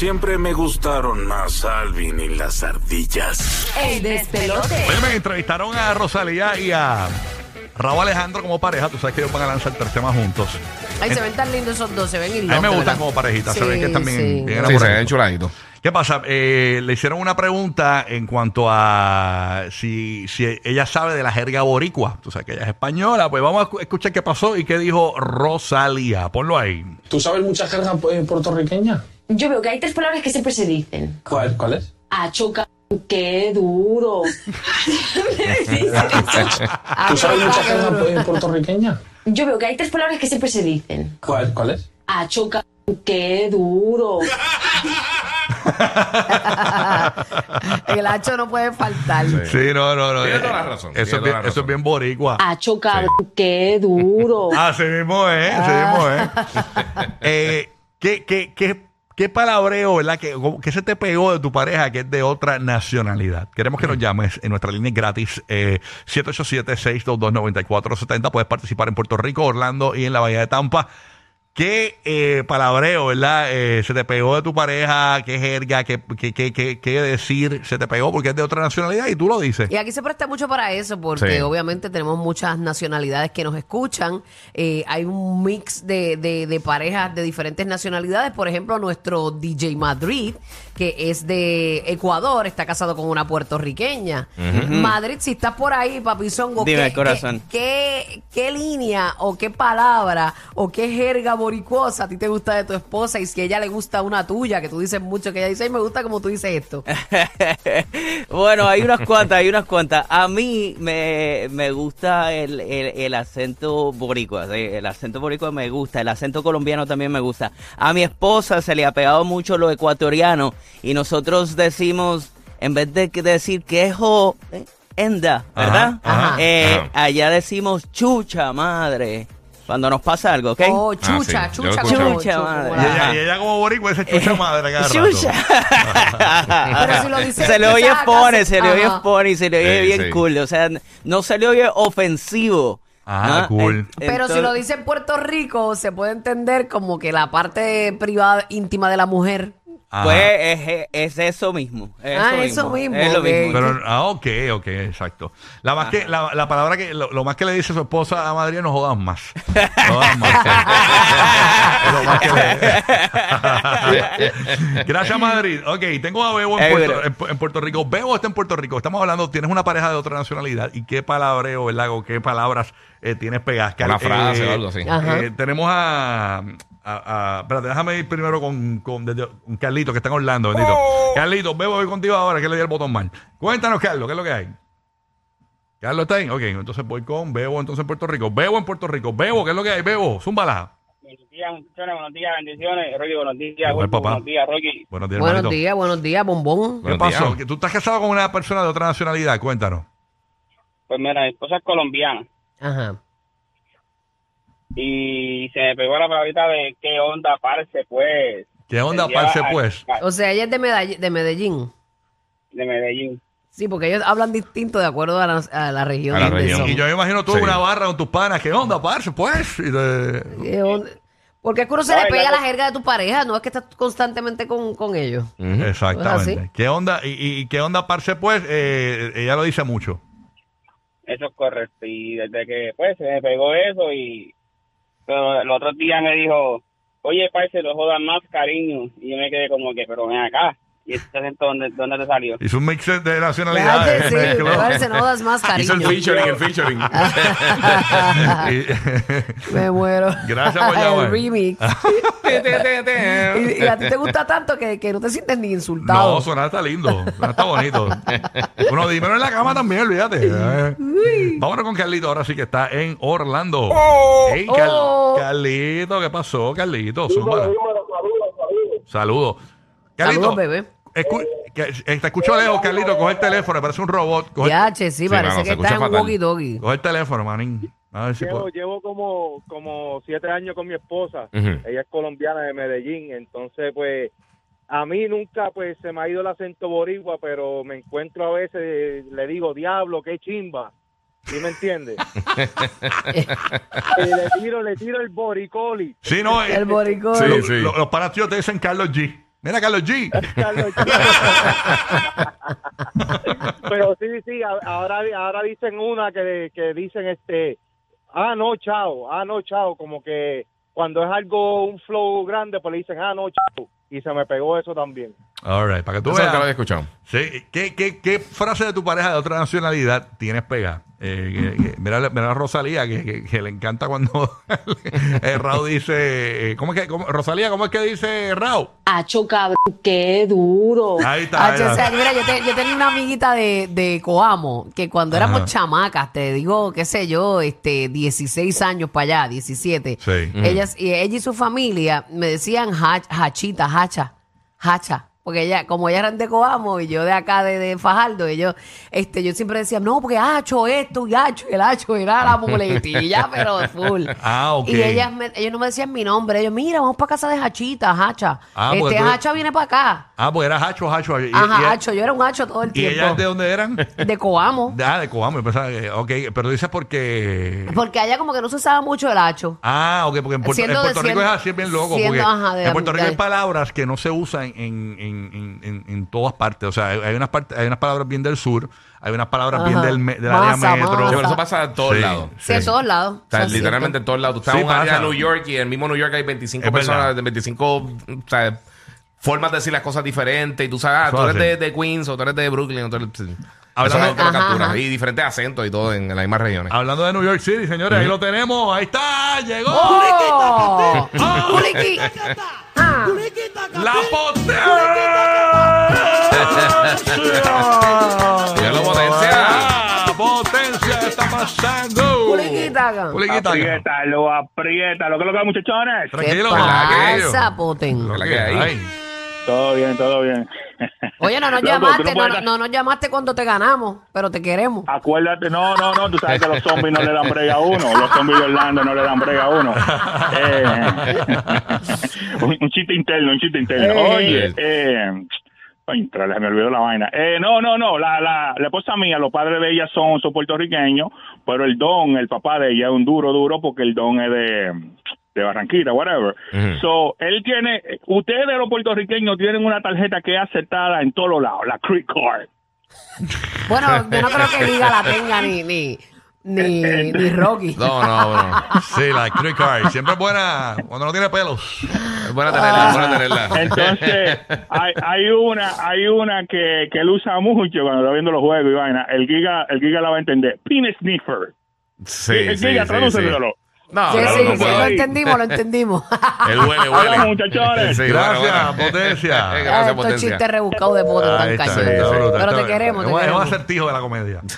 Siempre me gustaron más Alvin y las ardillas. El despelote. Oye, me entrevistaron a Rosalía y a Raúl Alejandro como pareja. Tú sabes que ellos van a lanzar tres temas juntos. Ay, se ven tan lindos esos dos, se ven A y mí me gustan como parejita, se ve que están bien, bien Sí, se ven chuladitos. ¿Qué pasa? Eh, le hicieron una pregunta en cuanto a si, si ella sabe de la jerga boricua. Tú sabes que ella es española. Pues vamos a escu- escuchar qué pasó y qué dijo Rosalía. Ponlo ahí. ¿Tú sabes mucha jerga eh, puertorriqueña? Yo veo que hay tres palabras que siempre se dicen. ¿Cuál, cuál es? Achoca, qué duro. ¿Tú sabes mucha jerga eh, puertorriqueña? Yo veo que hay tres palabras que siempre se dicen. ¿Cuál, cuál? Achoca, qué duro. El hacho no puede faltar. Sí, no, no, no. Tiene Eh, toda la razón, Eso, es bien, la eso es razón. bien boricua. Achoca, qué duro. Así mismo es, así mismo es. Eh, ¿qué, qué, qué, qué palabreo, verdad? ¿Qué, se te pegó de tu pareja que es de otra nacionalidad? Queremos que nos llames en nuestra línea gratis, eh, 787-622-9470. Puedes participar en Puerto Rico, Orlando y en la Bahía de Tampa. ¿Qué eh, palabreo, verdad? Eh, se te pegó de tu pareja? ¿Qué jerga? ¿Qué, qué, qué, qué- qué decir se te pegó? Porque es de otra nacionalidad y tú lo dices. Y aquí se presta mucho para eso, porque Sí. obviamente tenemos muchas nacionalidades que nos escuchan. Eh, hay un mix de, de- de parejas de diferentes nacionalidades. Por ejemplo, nuestro DJ Madrid, que es de Ecuador, está casado con una puertorriqueña. Madrid, si estás por ahí, papizongo, Dime, ¿qué, corazón. qué, qué- qué línea o qué palabra o qué jerga boricuosa a ti te gusta de tu esposa y si a ella le gusta una tuya, que tú dices mucho, que ella dice, ay, me gusta como tú dices esto. bueno, hay unas cuantas, hay unas cuantas. A mí me, me gusta el, el- el acento boricua, sí, el acento boricua me gusta, el acento colombiano también me gusta. A mi esposa se le ha pegado mucho lo ecuatoriano y nosotros decimos, en vez de que decir quejo, eh, enda, ¿verdad? Ajá, ajá. Eh, Ajá. allá decimos chucha madre, cuando nos pasa algo, ¿ok? Oh, chucha, Ah, sí, chucha, como-. Chucha, como madre. Y la- ella, y ella como boricua dice chucha madre cada rato. Chucha. Pero si lo dice se le oye casi- se le oye Ajá. pone y se le oye Sí, bien sí. cool. O sea, no se le oye ofensivo. Ah, ¿no? cool. Pero si lo dice en Puerto Rico, se puede entender como que la parte privada, íntima de la mujer. Ajá. Pues es, es eso mismo. es Ah, eso mismo, Es lo mismo. Pero, ah, ok, ok, exacto. La, más que, la, la palabra que, lo, lo más que le dice su esposa a Madrid, no jodas más. No jodas más. Es lo más que le- Gracias, Madrid. Ok, tengo a Bebo en Eh, Puerto, en, en Puerto Rico. Bebo está en Puerto Rico. Estamos hablando, tienes una pareja de otra nacionalidad. ¿Y qué palabreo, verdad? O qué palabras eh, tienes pegadas? Una frase o algo así. Eh, tenemos a, a, a- Espérate, déjame ir primero con, con, desde- con Carlito, que está en Orlando, bendito. Carlito, Bebo, voy contigo ahora, que le di el botón mal. Cuéntanos, Carlos, ¿qué es lo que hay? Carlos está ahí. Ok, entonces voy con Bebo, entonces en Puerto Rico. Bebo en Puerto Rico. Bebo, ¿qué es lo que hay? Bebo, zúmbala. Buenos días, muchachones, buenos días, bendiciones. Rocky, buenos días. Igual, papá. Buenos días, Rocky. Buenos días, buenos hermanito. días, buenos días, bombón. ¿Qué Buenos pasó? días. Que ¿Tú estás casado con una persona de otra nacionalidad? Cuéntanos. Pues mira, mi esposa es colombiana Ajá. Y se me pegó la palabrita de qué onda, parce, pues. ¿Qué onda, Ella- parce, pues? O sea, ella es de Medall- de Medellín. De Medellín. Sí, porque ellos hablan distinto de acuerdo a la, a la región. A la donde región. son. Y yo me imagino tú Sí. en una barra con tus panas. ¿Qué onda, parce, pues? Y de- ¿Qué onda? Porque es que uno se le pega la- la jerga de tu pareja, no es que estás constantemente con, con ellos. Exactamente. ¿Qué onda? ¿Y, y qué onda, parce, pues? Eh, ella lo dice mucho. Eso es correcto. Y desde que, pues, se me pegó eso y... Pero el otro día me dijo, oye, parce, lo jodas más, cariño. Y yo me quedé como que, pero ven acá. ¿Y este acento dónde, dónde te salió? Hizo un mix de nacionalidades. sí, mezcló. me parece, no das más Hizo el featuring, el featuring. Y- Me muero. Gracias por llamar. El remix. y, y a ti te gusta tanto que, que no te sientes ni insultado. No, sonar está lindo. Está bonito. Bueno, dímelo en la cama también, olvídate. Eh. Vámonos con Carlito, ahora sí que está en Orlando. Hey, Car- Oh. Carlito, ¿qué pasó, Carlito? Saludos. Carlito. Saludos, bebé. Escu- que- eh, te escucho lejos, Carlito. Coge el teléfono, parece un robot. Coge, Ya, che, sí, Sí, parece mano, que se estás en un fatal. walkie-talkie. coge el teléfono, manín. A ver si Llevo, puedo. llevo como, como siete años con mi esposa. Ujú. Ella es colombiana de Medellín. Entonces, pues, a mí nunca pues se me ha ido el acento boricua, pero me encuentro a veces, le digo, diablo, qué chimba. ¿Sí me entiende? y le tiro, le tiro el boricoli. Sí, no. eh, El boricón. Sí, lo- sí. lo- los panas tuyos te dicen Carlos G. Mira, Carlos G. Carlos Pero sí, sí, ahora, ahora dicen una que, que dicen este, ah, no, chao, ah, no, chao, como que cuando es algo, un flow grande, pues le dicen, ah, no, chao. Y se me pegó eso también. All right, para que tú Eso nunca lo había veas. escuchado. Sí, ¿qué, qué, qué frase de tu pareja de otra nacionalidad tienes pegada? Eh, que- que- mira, mira a Rosalía, que, que- que le encanta cuando Raúl dice. eh, ¿Cómo es que? cómo- Rosalía, ¿cómo es que dice Raúl? Hacho, cabrón, qué duro. Ahí está. Ah, ahí che, o está. sea, mira, yo, te- yo tenía una amiguita de, de Coamo que cuando éramos Ajá. chamacas, te digo, qué sé yo, este, 16 años para allá, 17. Sí. Ellas, y ella y su familia me decían hach- hachita, hacha, hacha. Porque ella, como ella eran de Coamo y yo de acá de, de Fajardo, ellos, este, yo siempre decía, no, porque hacho esto y hacho, el hacho era la muletilla, pero full. Ah, ok. Y ellas me- ellos no me decían mi nombre, ellos, mira, vamos para casa de Hachita, Hacha. Ah, porque este tú- Hacha viene para acá. Ah, pues era Hacho, Hacho. Y, Ajá, y- Hacho, yo era un Hacho todo el ¿Y tiempo. ellas de dónde eran? De Coamo. Ah, de Coamo. Yo pensaba que- ok, pero dices porque. Porque allá como que no se usaba mucho el Hacho. Ah, ok, porque en Puerto, Siendo en de Puerto Rico cien- es así, es bien loco. siendo, porque ajá, de- en Puerto Rico hay palabras que no se usan en, en, en, en, en- en todas partes. O sea, hay, hay unas partes, hay unas palabras bien del sur, hay unas palabras bien del, me- del área Masa, metro. masa. Pero eso pasa en todos Sí. lados. Sí, en todos lados. O sea, literalmente en todos lados. Tú estás Sí, en un área de. New York y en el mismo New York hay 25 Es personas, verdad. de 25 o sea, formas de decir las cosas diferentes. Y tú sabes, ah, tú eres de, de Queens o tú eres de Brooklyn. O tú eres. Hablando- Eso es lo que lo Ajá, captura. ajá. Y diferentes acentos y todo en, en las mismas regiones. Hablando de New York City, señores, ahí lo tenemos. Ahí está, llegó. ¡Oh! ¡Oh! Culiqui. Ah. ¡La potencia! La potencia. ¡Ah, potencia está pasando! Culiquita. Culiquita. Apriétalo, apriétalo. ¿Qué es lo que hay, muchachones? ¿Qué Tranquilo, ¿verdad que pasa, Poten? ¿Verdad que. Todo bien, todo bien. Oye, no nos Loco, llamaste, no, no nos llamaste cuando te ganamos, pero te queremos. Acuérdate, no, no, no, tú sabes que los zombies no le dan brega a uno, los zombies de Orlando no le dan brega a uno. Eh, un, un chiste interno, un chiste interno. Eh. Oye, eh, me olvidó la vaina. Eh, no, no, no, la, la, la esposa mía, los padres de ella son, son puertorriqueños, pero el don, el papá de ella es un duro, duro, porque el don es de, de Barranquita, whatever. So, él tiene, ustedes los puertorriqueños tienen una tarjeta que es aceptada en todos lados, la Creek Card. Bueno, yo no creo que Liga la tenga ni, ni, ni, ni Rocky. No, no, no. Sí, la Creek Card. Siempre es buena cuando no tiene pelos. Es buena tenerla, es buena tenerla. Entonces, hay, hay una, hay una que, que él usa mucho cuando está viendo los juegos y vaina. El Giga, el Giga la va a entender. Pin sniffer. Sí, el sí, Giga, sí, tradúcelo. sí. No, Sí, no, sí, no sí, lo entendimos, lo entendimos. Él huele, Hola, huele. muchachones. Sí, Gracias, bueno, bueno. potencia. Gracias, Ah, Estos potencia. chistes rebuscados de Ahí tan está, cañón. Pero está- te queremos, te es un- acertijo de la comedia.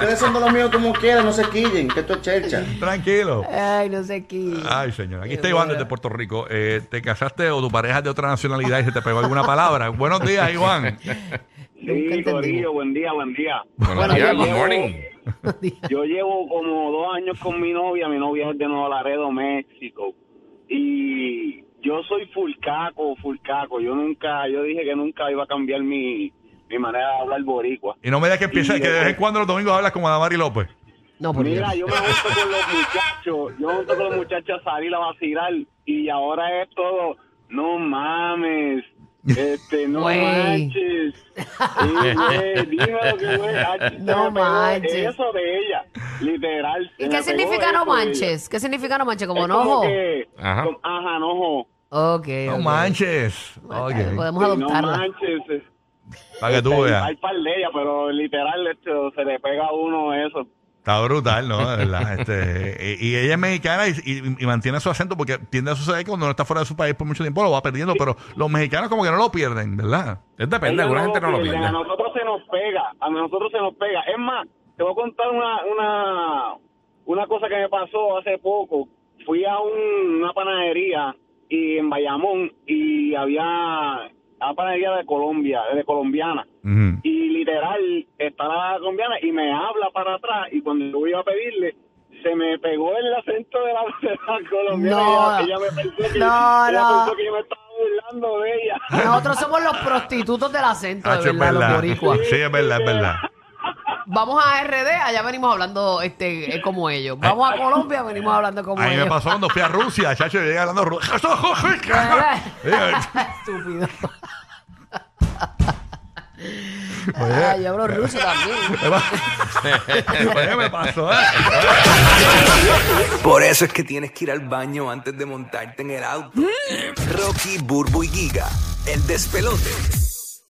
Ustedes son de los míos como quieran, no se quillen, que esto es chercha. Tranquilo. Ay, no sé qué. Ay, señor. Aquí está Iván desde Puerto Rico. Eh, ¿Te casaste o tu pareja es de otra nacionalidad y se te pegó alguna palabra? Buenos días, Iván. Sí. Corillo, buen día, buen día. Buenos Bueno, días, good morning. Yo llevo como dos años con mi novia. Mi novia es de Nuevo Laredo, México. Y yo soy fulcaco, fulcaco. Yo nunca, yo dije que nunca iba a cambiar mi, mi manera de hablar boricua. Y no me digas que empieza, que de vez en después- cuando los domingos hablas con Adamari López. No, por Mira, Dios. yo me junto con los muchachos, yo me junto con los muchachos a salir a vacilar y ahora es todo, no mames, este, no Güey. manches, Sí, güey, dime lo que güey, ah, No manches. Eso de ella, literal. ¿Y qué significa no manches? ¿Qué significa no manches? ¿Como enojo? Ajá. ajá, enojo. Ok. No ok. manches. Bueno, Ok. Podemos Sí, no adoptarla. manches. eh. Para que tú Este, veas. Hay par de ellas, pero literal esto, se le pega a uno eso. Está brutal, ¿no? De verdad. Este, y, y ella es mexicana y, y- y mantiene su acento porque tiende a suceder que cuando no está fuera de su país por mucho tiempo lo va perdiendo, pero los mexicanos como que no lo pierden, ¿verdad? Es depende, alguna no gente no lo pierde. A nosotros se nos pega, a nosotros se nos pega. Es más, te voy a contar una, una, una cosa que me pasó hace poco. Fui a un- una panadería y en Bayamón y había una panadería de Colombia, de colombiana. Y literal, está la colombiana y me habla para atrás y cuando yo iba a pedirle, se me pegó el acento de la, de la colombiana. No. ella, ella me pensó que, No, ella no. pensó que yo me estaba burlando de ella. Nosotros somos los prostitutos del acento, de es verdad, los boricuas. Sí, es verdad, es verdad. Vamos a RD, allá venimos hablando este, eh, como ellos. Vamos a Colombia, venimos hablando como A mí me pasó cuando fui a Rusia, chacho, yo llegué hablando ruso. Estúpido. Oye. Ay, yo hablo ruso también. Oye, me pasó, ¿eh? Por eso es que tienes que ir al baño antes de montarte en el auto. Rocky, Burbu y Giga, el despelote.